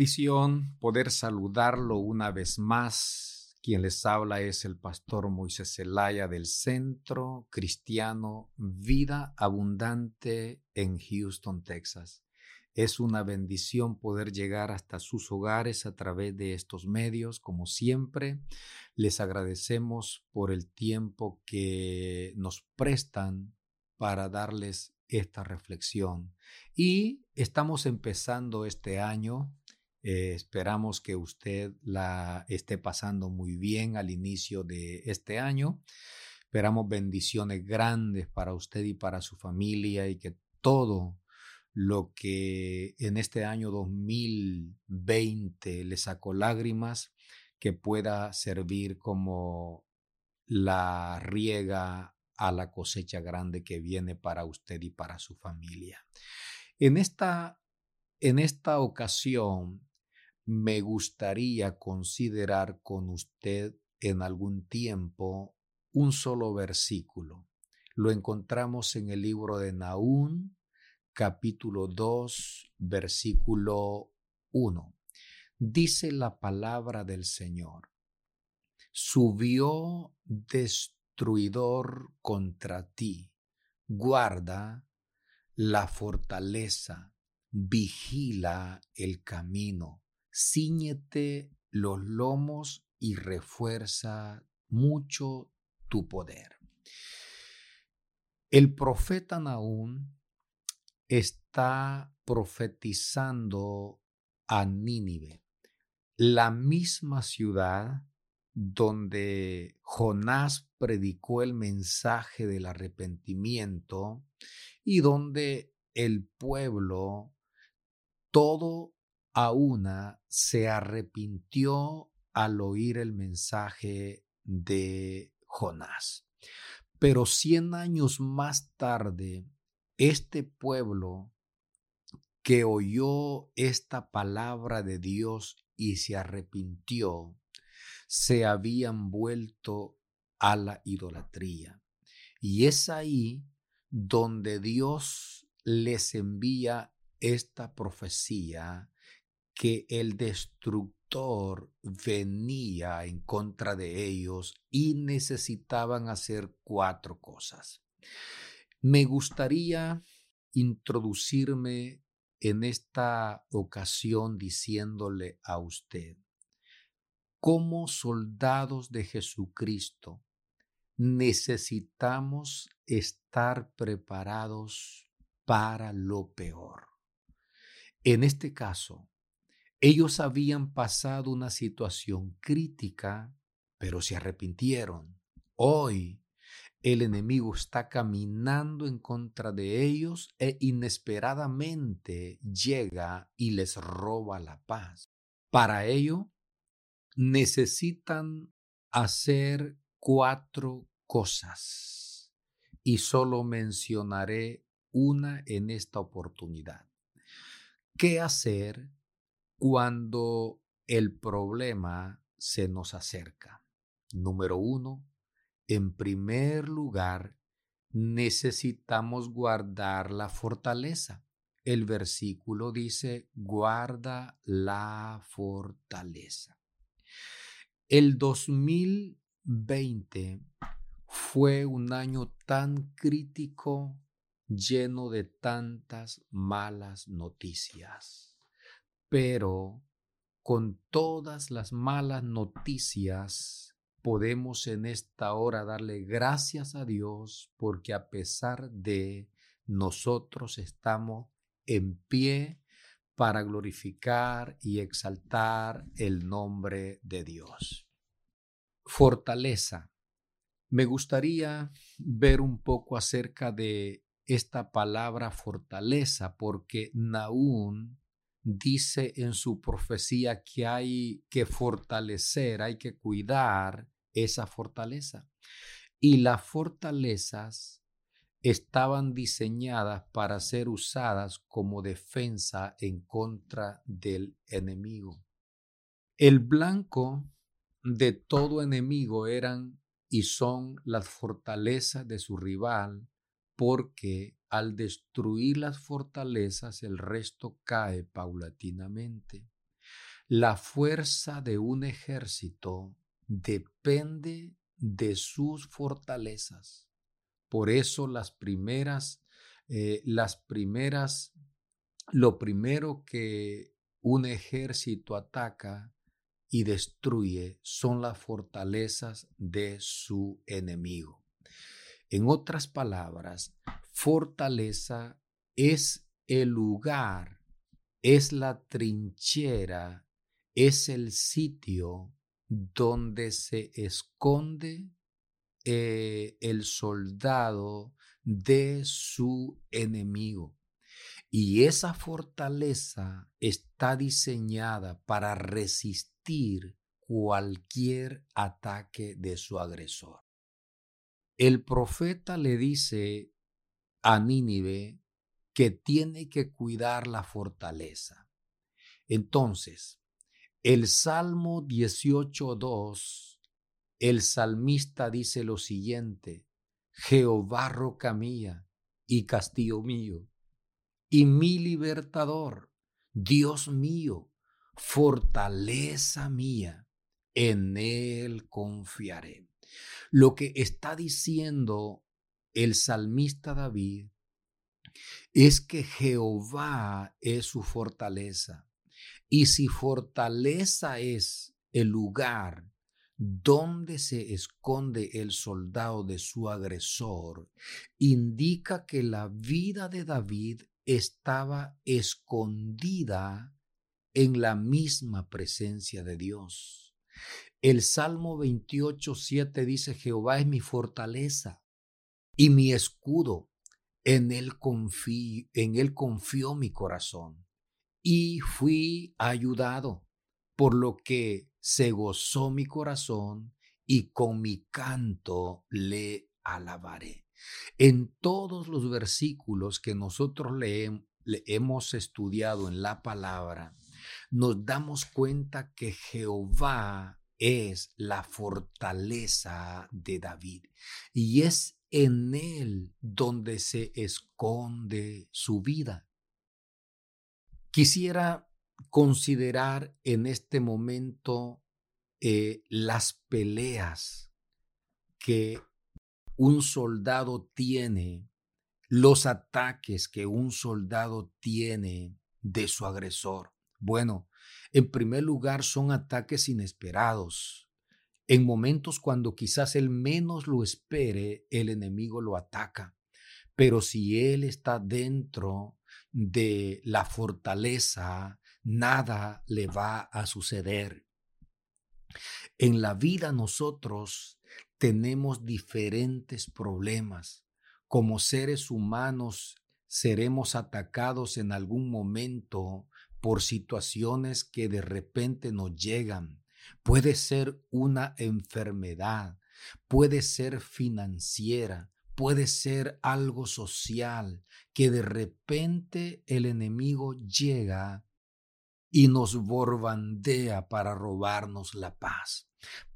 bendición poder saludarlo una vez más. Quien les habla es el pastor Moisés Zelaya del Centro Cristiano Vida Abundante en Houston, Texas. Es una bendición poder llegar hasta sus hogares a través de estos medios. Como siempre, les agradecemos por el tiempo que nos prestan para darles esta reflexión. Y estamos empezando este año. Eh, esperamos que usted la esté pasando muy bien al inicio de este año. Esperamos bendiciones grandes para usted y para su familia y que todo lo que en este año 2020 le sacó lágrimas, que pueda servir como la riega a la cosecha grande que viene para usted y para su familia. En esta, en esta ocasión, me gustaría considerar con usted en algún tiempo un solo versículo. Lo encontramos en el libro de Naún, capítulo 2, versículo 1. Dice la palabra del Señor. Subió destruidor contra ti. Guarda la fortaleza, vigila el camino, ciñete los lomos y refuerza mucho tu poder. El profeta Naún está profetizando a Nínive, la misma ciudad donde Jonás predicó el mensaje del arrepentimiento y donde el pueblo todo a una se arrepintió al oír el mensaje de Jonás. Pero cien años más tarde, este pueblo que oyó esta palabra de Dios y se arrepintió, se habían vuelto a la idolatría. Y es ahí donde Dios les envía esta profecía que el destructor venía en contra de ellos y necesitaban hacer cuatro cosas. Me gustaría introducirme en esta ocasión diciéndole a usted, como soldados de Jesucristo, necesitamos estar preparados para lo peor. En este caso, ellos habían pasado una situación crítica, pero se arrepintieron. Hoy el enemigo está caminando en contra de ellos e inesperadamente llega y les roba la paz. Para ello, necesitan hacer cuatro cosas y solo mencionaré una en esta oportunidad. ¿Qué hacer cuando el problema se nos acerca? Número uno, en primer lugar, necesitamos guardar la fortaleza. El versículo dice, guarda la fortaleza. El 2020 fue un año tan crítico, lleno de tantas malas noticias. Pero con todas las malas noticias, podemos en esta hora darle gracias a Dios porque a pesar de nosotros estamos en pie para glorificar y exaltar el nombre de Dios. Fortaleza. Me gustaría ver un poco acerca de esta palabra fortaleza, porque Naún dice en su profecía que hay que fortalecer, hay que cuidar esa fortaleza. Y las fortalezas estaban diseñadas para ser usadas como defensa en contra del enemigo. El blanco de todo enemigo eran y son las fortalezas de su rival, porque al destruir las fortalezas el resto cae paulatinamente. La fuerza de un ejército depende de sus fortalezas. Por eso las primeras, eh, las primeras, lo primero que un ejército ataca y destruye son las fortalezas de su enemigo. En otras palabras, fortaleza es el lugar, es la trinchera, es el sitio donde se esconde eh, el soldado de su enemigo. Y esa fortaleza está diseñada para resistir cualquier ataque de su agresor. El profeta le dice a Nínive que tiene que cuidar la fortaleza. Entonces, el Salmo 18.2 el salmista dice lo siguiente, Jehová roca mía y castillo mío, y mi libertador, Dios mío, fortaleza mía, en él confiaré. Lo que está diciendo el salmista David es que Jehová es su fortaleza. Y si fortaleza es el lugar donde se esconde el soldado de su agresor, indica que la vida de David estaba escondida en la misma presencia de Dios. El Salmo 28, 7 dice, Jehová es mi fortaleza y mi escudo, en él, en él confió mi corazón y fui ayudado, por lo que se gozó mi corazón y con mi canto le alabaré. En todos los versículos que nosotros le, hemos estudiado en la palabra, nos damos cuenta que Jehová es la fortaleza de David y es en él donde se esconde su vida. Quisiera considerar en este momento eh, las peleas que un soldado tiene, los ataques que un soldado tiene de su agresor. Bueno, en primer lugar son ataques inesperados. En momentos cuando quizás él menos lo espere, el enemigo lo ataca. Pero si él está dentro de la fortaleza nada le va a suceder. En la vida nosotros tenemos diferentes problemas. Como seres humanos seremos atacados en algún momento por situaciones que de repente nos llegan. Puede ser una enfermedad, puede ser financiera, puede ser algo social, que de repente el enemigo llega y nos borbandea para robarnos la paz.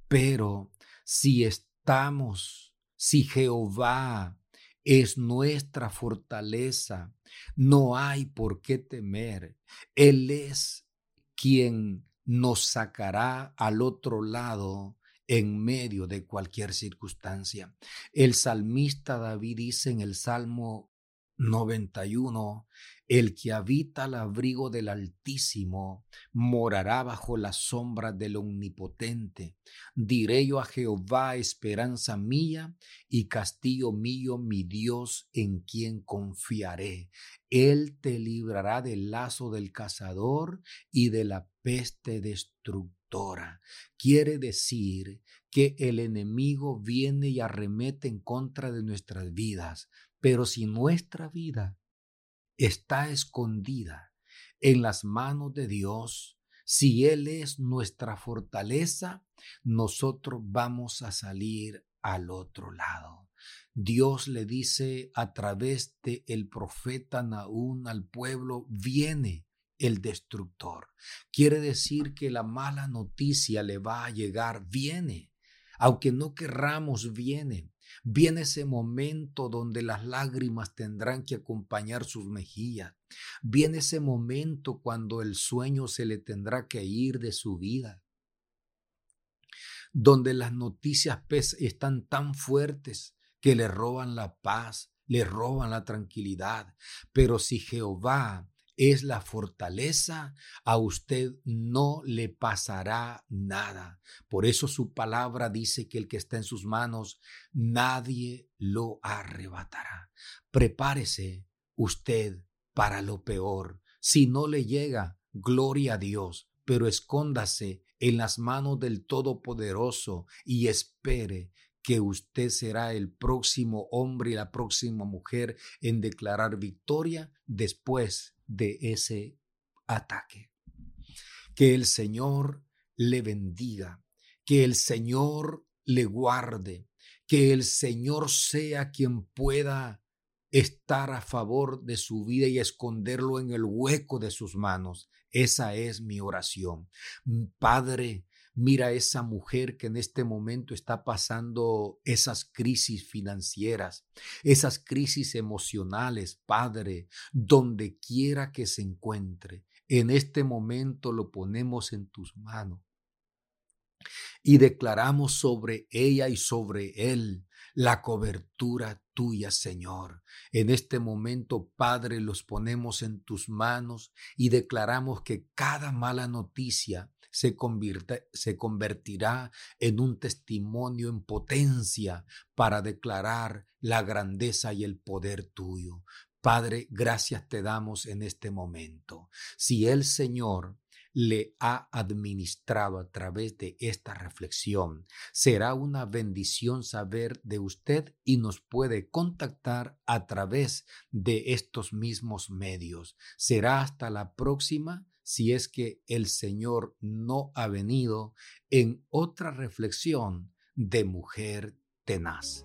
Pero si estamos, si Jehová es nuestra fortaleza, no hay por qué temer. Él es quien nos sacará al otro lado en medio de cualquier circunstancia. El salmista David dice en el Salmo 91 el que habita al abrigo del Altísimo morará bajo la sombra del Omnipotente. Diré yo a Jehová, esperanza mía y castillo mío, mi Dios, en quien confiaré. Él te librará del lazo del cazador y de la peste destructora. Quiere decir que el enemigo viene y arremete en contra de nuestras vidas, pero si nuestra vida está escondida en las manos de Dios, si Él es nuestra fortaleza, nosotros vamos a salir al otro lado. Dios le dice a través de el profeta Naún al pueblo, viene el destructor. Quiere decir que la mala noticia le va a llegar, viene. Aunque no querramos, viene. Viene ese momento donde las lágrimas tendrán que acompañar sus mejillas. Viene ese momento cuando el sueño se le tendrá que ir de su vida, donde las noticias están tan fuertes que le roban la paz, le roban la tranquilidad. Pero si Jehová es la fortaleza, a usted no le pasará nada. Por eso su palabra dice que el que está en sus manos, nadie lo arrebatará. Prepárese usted para lo peor. Si no le llega, gloria a Dios, pero escóndase en las manos del Todopoderoso y espere que usted será el próximo hombre y la próxima mujer en declarar victoria después de ese ataque. Que el Señor le bendiga, que el Señor le guarde, que el Señor sea quien pueda estar a favor de su vida y esconderlo en el hueco de sus manos. Esa es mi oración. Padre, Mira esa mujer que en este momento está pasando esas crisis financieras, esas crisis emocionales, Padre, donde quiera que se encuentre. En este momento lo ponemos en tus manos y declaramos sobre ella y sobre él la cobertura tuya, Señor. En este momento, Padre, los ponemos en tus manos y declaramos que cada mala noticia se, se convertirá en un testimonio en potencia para declarar la grandeza y el poder tuyo. Padre, gracias te damos en este momento. Si el Señor le ha administrado a través de esta reflexión. Será una bendición saber de usted y nos puede contactar a través de estos mismos medios. Será hasta la próxima si es que el Señor no ha venido en otra reflexión de mujer tenaz.